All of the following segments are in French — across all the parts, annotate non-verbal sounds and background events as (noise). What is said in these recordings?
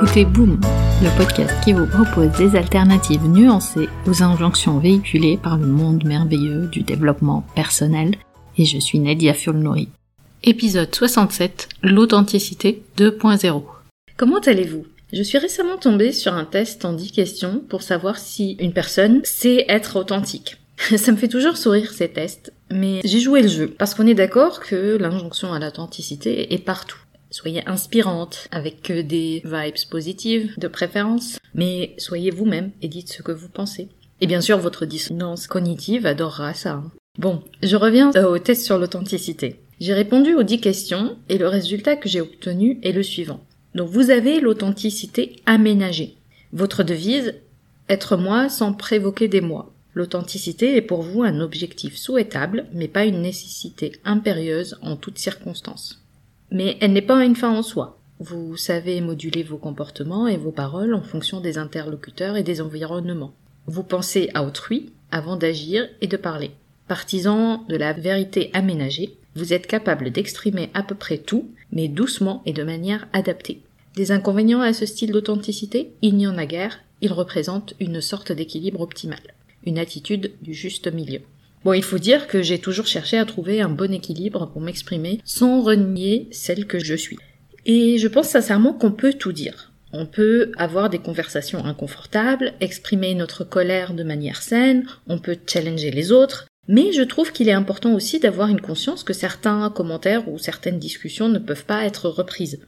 écoutez Boom, le podcast qui vous propose des alternatives nuancées aux injonctions véhiculées par le monde merveilleux du développement personnel. Et je suis Nadia Fulnori. Épisode 67, l'authenticité 2.0. Comment allez-vous? Je suis récemment tombée sur un test en 10 questions pour savoir si une personne sait être authentique. (laughs) Ça me fait toujours sourire ces tests, mais j'ai joué le jeu parce qu'on est d'accord que l'injonction à l'authenticité est partout. Soyez inspirante, avec des vibes positives, de préférence, mais soyez vous-même et dites ce que vous pensez. Et bien sûr, votre dissonance cognitive adorera ça. Hein. Bon, je reviens au test sur l'authenticité. J'ai répondu aux 10 questions et le résultat que j'ai obtenu est le suivant. Donc vous avez l'authenticité aménagée. Votre devise, être moi sans prévoquer des moi. L'authenticité est pour vous un objectif souhaitable, mais pas une nécessité impérieuse en toutes circonstances. Mais elle n'est pas une fin en soi. Vous savez moduler vos comportements et vos paroles en fonction des interlocuteurs et des environnements. Vous pensez à autrui avant d'agir et de parler. Partisan de la vérité aménagée, vous êtes capable d'exprimer à peu près tout, mais doucement et de manière adaptée. Des inconvénients à ce style d'authenticité? Il n'y en a guère, il représente une sorte d'équilibre optimal, une attitude du juste milieu. Bon, il faut dire que j'ai toujours cherché à trouver un bon équilibre pour m'exprimer sans renier celle que je suis. Et je pense sincèrement qu'on peut tout dire. On peut avoir des conversations inconfortables, exprimer notre colère de manière saine, on peut challenger les autres, mais je trouve qu'il est important aussi d'avoir une conscience que certains commentaires ou certaines discussions ne peuvent pas être reprises.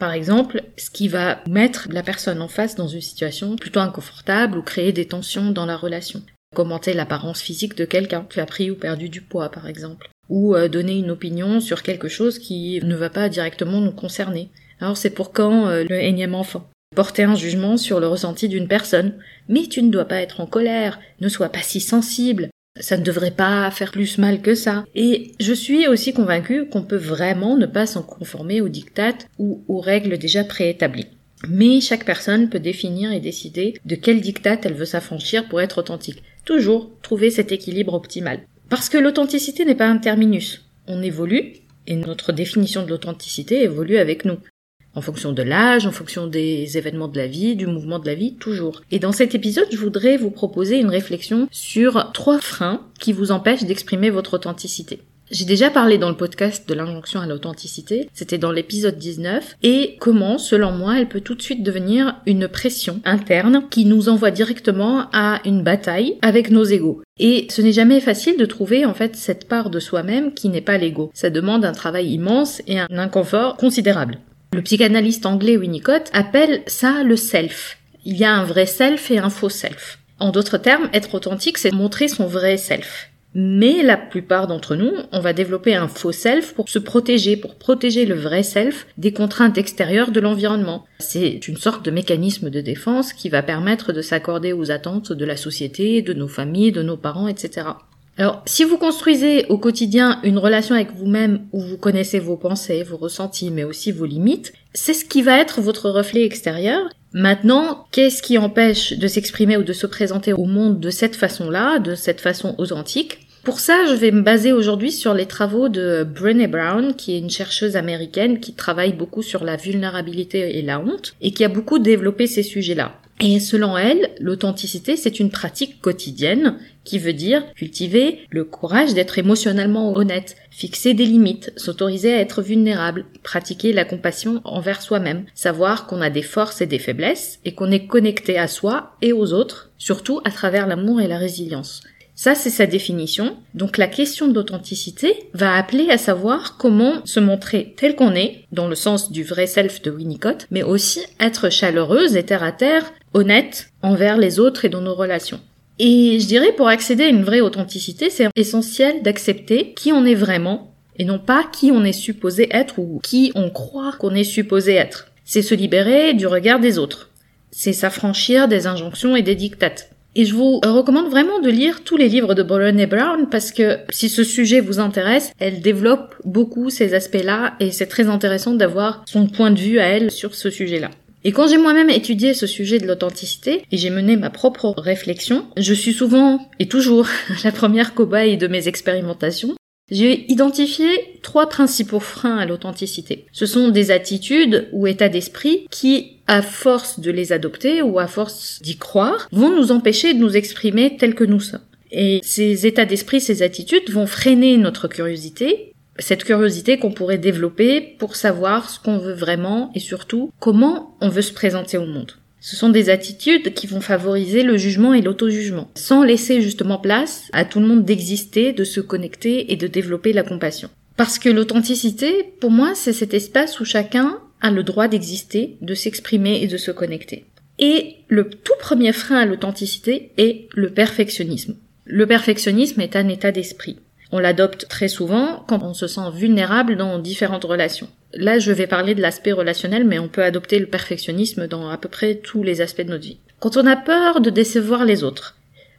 Par exemple, ce qui va mettre la personne en face dans une situation plutôt inconfortable ou créer des tensions dans la relation commenter l'apparence physique de quelqu'un qui a pris ou perdu du poids par exemple, ou euh, donner une opinion sur quelque chose qui ne va pas directement nous concerner. Alors c'est pour quand euh, le énième enfant? Porter un jugement sur le ressenti d'une personne. Mais tu ne dois pas être en colère, ne sois pas si sensible, ça ne devrait pas faire plus mal que ça. Et je suis aussi convaincue qu'on peut vraiment ne pas s'en conformer aux dictates ou aux règles déjà préétablies. Mais chaque personne peut définir et décider de quel diktat elle veut s'affranchir pour être authentique. Toujours trouver cet équilibre optimal. Parce que l'authenticité n'est pas un terminus. On évolue, et notre définition de l'authenticité évolue avec nous. En fonction de l'âge, en fonction des événements de la vie, du mouvement de la vie, toujours. Et dans cet épisode, je voudrais vous proposer une réflexion sur trois freins qui vous empêchent d'exprimer votre authenticité. J'ai déjà parlé dans le podcast de l'injonction à l'authenticité, c'était dans l'épisode 19, et comment, selon moi, elle peut tout de suite devenir une pression interne qui nous envoie directement à une bataille avec nos égaux. Et ce n'est jamais facile de trouver en fait cette part de soi-même qui n'est pas l'ego. Ça demande un travail immense et un inconfort considérable. Le psychanalyste anglais Winnicott appelle ça le self. Il y a un vrai self et un faux self. En d'autres termes, être authentique, c'est montrer son vrai self. Mais la plupart d'entre nous, on va développer un faux self pour se protéger, pour protéger le vrai self des contraintes extérieures de l'environnement. C'est une sorte de mécanisme de défense qui va permettre de s'accorder aux attentes de la société, de nos familles, de nos parents, etc. Alors, si vous construisez au quotidien une relation avec vous-même où vous connaissez vos pensées, vos ressentis, mais aussi vos limites, c'est ce qui va être votre reflet extérieur. Maintenant, qu'est-ce qui empêche de s'exprimer ou de se présenter au monde de cette façon-là, de cette façon authentique? Pour ça, je vais me baser aujourd'hui sur les travaux de Brené Brown, qui est une chercheuse américaine qui travaille beaucoup sur la vulnérabilité et la honte, et qui a beaucoup développé ces sujets-là. Et selon elle, l'authenticité, c'est une pratique quotidienne qui veut dire cultiver le courage d'être émotionnellement honnête, fixer des limites, s'autoriser à être vulnérable, pratiquer la compassion envers soi-même, savoir qu'on a des forces et des faiblesses et qu'on est connecté à soi et aux autres, surtout à travers l'amour et la résilience. Ça, c'est sa définition. Donc la question d'authenticité va appeler à savoir comment se montrer tel qu'on est, dans le sens du vrai self de Winnicott, mais aussi être chaleureuse et terre à terre, honnête envers les autres et dans nos relations. Et je dirais pour accéder à une vraie authenticité, c'est essentiel d'accepter qui on est vraiment et non pas qui on est supposé être ou qui on croit qu'on est supposé être. C'est se libérer du regard des autres. C'est s'affranchir des injonctions et des dictates. Et je vous recommande vraiment de lire tous les livres de Brené Brown parce que si ce sujet vous intéresse, elle développe beaucoup ces aspects-là et c'est très intéressant d'avoir son point de vue à elle sur ce sujet-là. Et quand j'ai moi-même étudié ce sujet de l'authenticité et j'ai mené ma propre réflexion, je suis souvent et toujours (laughs) la première cobaye de mes expérimentations. J'ai identifié trois principaux freins à l'authenticité. Ce sont des attitudes ou états d'esprit qui à force de les adopter ou à force d'y croire, vont nous empêcher de nous exprimer tels que nous sommes. Et ces états d'esprit, ces attitudes vont freiner notre curiosité, cette curiosité qu'on pourrait développer pour savoir ce qu'on veut vraiment et surtout comment on veut se présenter au monde. Ce sont des attitudes qui vont favoriser le jugement et l'auto-jugement, sans laisser justement place à tout le monde d'exister, de se connecter et de développer la compassion. Parce que l'authenticité, pour moi, c'est cet espace où chacun a le droit d'exister, de s'exprimer et de se connecter. Et le tout premier frein à l'authenticité est le perfectionnisme. Le perfectionnisme est un état d'esprit. On l'adopte très souvent quand on se sent vulnérable dans différentes relations. Là, je vais parler de l'aspect relationnel, mais on peut adopter le perfectionnisme dans à peu près tous les aspects de notre vie. Quand on a peur de décevoir les autres,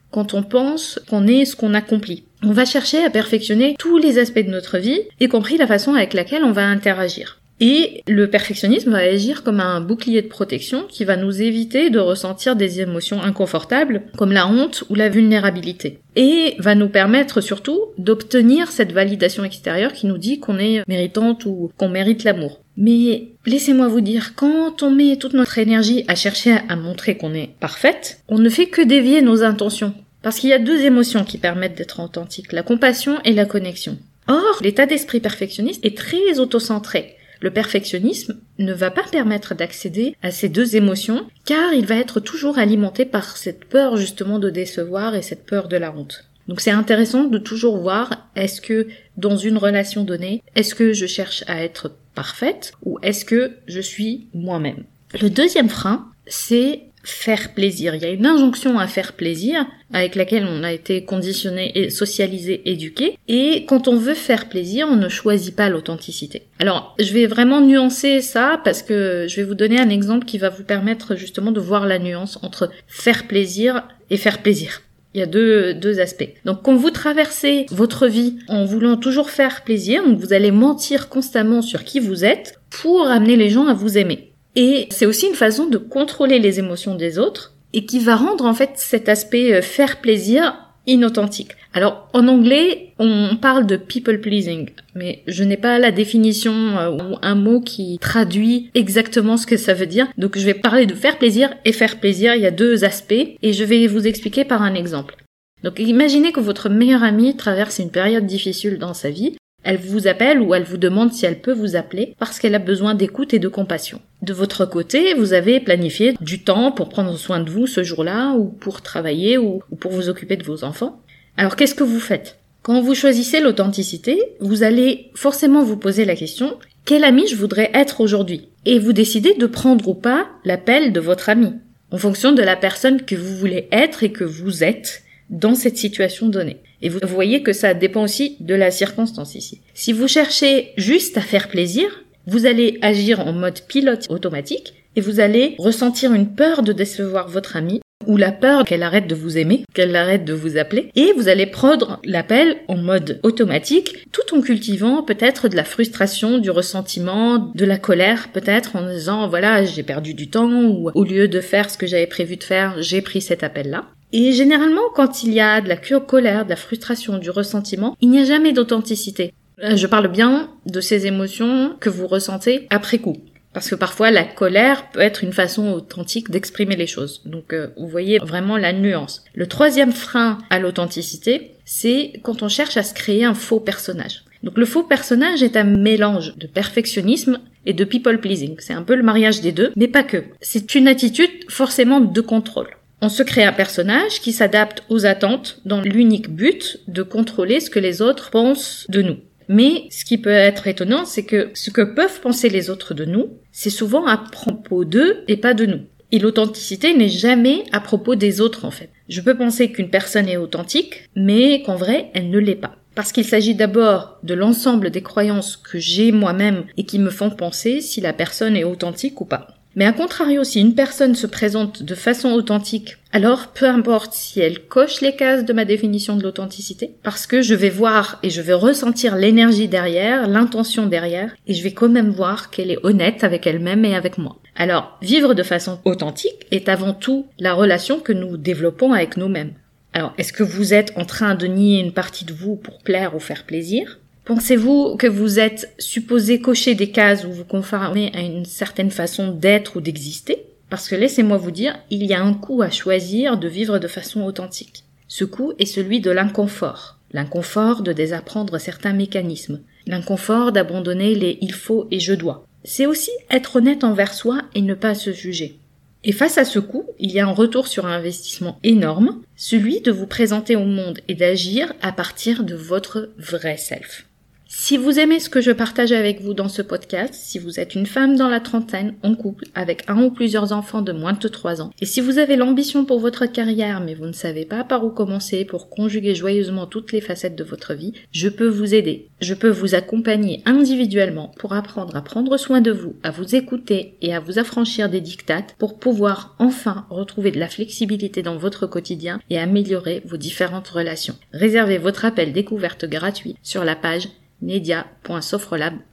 quand on pense qu'on est ce qu'on accomplit, on va chercher à perfectionner tous les aspects de notre vie, y compris la façon avec laquelle on va interagir. Et le perfectionnisme va agir comme un bouclier de protection qui va nous éviter de ressentir des émotions inconfortables comme la honte ou la vulnérabilité. Et va nous permettre surtout d'obtenir cette validation extérieure qui nous dit qu'on est méritante ou qu'on mérite l'amour. Mais laissez-moi vous dire, quand on met toute notre énergie à chercher à montrer qu'on est parfaite, on ne fait que dévier nos intentions. Parce qu'il y a deux émotions qui permettent d'être authentiques, la compassion et la connexion. Or, l'état d'esprit perfectionniste est très autocentré. Le perfectionnisme ne va pas permettre d'accéder à ces deux émotions car il va être toujours alimenté par cette peur justement de décevoir et cette peur de la honte. Donc c'est intéressant de toujours voir est-ce que dans une relation donnée, est-ce que je cherche à être parfaite ou est-ce que je suis moi-même. Le deuxième frein, c'est faire plaisir. Il y a une injonction à faire plaisir avec laquelle on a été conditionné et socialisé, éduqué. Et quand on veut faire plaisir, on ne choisit pas l'authenticité. Alors, je vais vraiment nuancer ça parce que je vais vous donner un exemple qui va vous permettre justement de voir la nuance entre faire plaisir et faire plaisir. Il y a deux, deux aspects. Donc quand vous traversez votre vie en voulant toujours faire plaisir, donc vous allez mentir constamment sur qui vous êtes pour amener les gens à vous aimer. Et c'est aussi une façon de contrôler les émotions des autres et qui va rendre en fait cet aspect euh, faire plaisir inauthentique. Alors en anglais, on parle de people pleasing, mais je n'ai pas la définition euh, ou un mot qui traduit exactement ce que ça veut dire. Donc je vais parler de faire plaisir et faire plaisir, il y a deux aspects et je vais vous expliquer par un exemple. Donc imaginez que votre meilleure amie traverse une période difficile dans sa vie elle vous appelle ou elle vous demande si elle peut vous appeler parce qu'elle a besoin d'écoute et de compassion. De votre côté, vous avez planifié du temps pour prendre soin de vous ce jour-là ou pour travailler ou, pour vous occuper de vos enfants. Alors qu'est-ce que vous faites? Quand vous choisissez l'authenticité, vous allez forcément vous poser la question quel ami je voudrais être aujourd'hui? Et vous décidez de prendre ou pas l'appel de votre ami en fonction de la personne que vous voulez être et que vous êtes dans cette situation donnée. Et vous voyez que ça dépend aussi de la circonstance ici. Si vous cherchez juste à faire plaisir, vous allez agir en mode pilote automatique et vous allez ressentir une peur de décevoir votre amie ou la peur qu'elle arrête de vous aimer, qu'elle arrête de vous appeler, et vous allez prendre l'appel en mode automatique, tout en cultivant peut-être de la frustration, du ressentiment, de la colère peut-être, en disant voilà j'ai perdu du temps, ou au lieu de faire ce que j'avais prévu de faire, j'ai pris cet appel-là. Et généralement, quand il y a de la colère, de la frustration, du ressentiment, il n'y a jamais d'authenticité. Euh, je parle bien de ces émotions que vous ressentez après coup. Parce que parfois la colère peut être une façon authentique d'exprimer les choses. Donc euh, vous voyez vraiment la nuance. Le troisième frein à l'authenticité, c'est quand on cherche à se créer un faux personnage. Donc le faux personnage est un mélange de perfectionnisme et de people pleasing. C'est un peu le mariage des deux, mais pas que. C'est une attitude forcément de contrôle. On se crée un personnage qui s'adapte aux attentes dans l'unique but de contrôler ce que les autres pensent de nous. Mais ce qui peut être étonnant, c'est que ce que peuvent penser les autres de nous, c'est souvent à propos d'eux et pas de nous. Et l'authenticité n'est jamais à propos des autres en fait. Je peux penser qu'une personne est authentique, mais qu'en vrai, elle ne l'est pas. Parce qu'il s'agit d'abord de l'ensemble des croyances que j'ai moi-même et qui me font penser si la personne est authentique ou pas. Mais à contrario, si une personne se présente de façon authentique, alors peu importe si elle coche les cases de ma définition de l'authenticité, parce que je vais voir et je vais ressentir l'énergie derrière, l'intention derrière, et je vais quand même voir qu'elle est honnête avec elle-même et avec moi. Alors, vivre de façon authentique est avant tout la relation que nous développons avec nous-mêmes. Alors, est-ce que vous êtes en train de nier une partie de vous pour plaire ou faire plaisir? Pensez-vous que vous êtes supposé cocher des cases ou vous conformer à une certaine façon d'être ou d'exister? Parce que laissez-moi vous dire, il y a un coût à choisir de vivre de façon authentique. Ce coût est celui de l'inconfort. L'inconfort de désapprendre certains mécanismes. L'inconfort d'abandonner les il faut et je dois. C'est aussi être honnête envers soi et ne pas se juger. Et face à ce coût, il y a un retour sur un investissement énorme, celui de vous présenter au monde et d'agir à partir de votre vrai self. Si vous aimez ce que je partage avec vous dans ce podcast, si vous êtes une femme dans la trentaine, en couple, avec un ou plusieurs enfants de moins de 3 ans, et si vous avez l'ambition pour votre carrière mais vous ne savez pas par où commencer pour conjuguer joyeusement toutes les facettes de votre vie, je peux vous aider. Je peux vous accompagner individuellement pour apprendre à prendre soin de vous, à vous écouter et à vous affranchir des dictates pour pouvoir enfin retrouver de la flexibilité dans votre quotidien et améliorer vos différentes relations. Réservez votre appel découverte gratuit sur la page media.sofrelab.com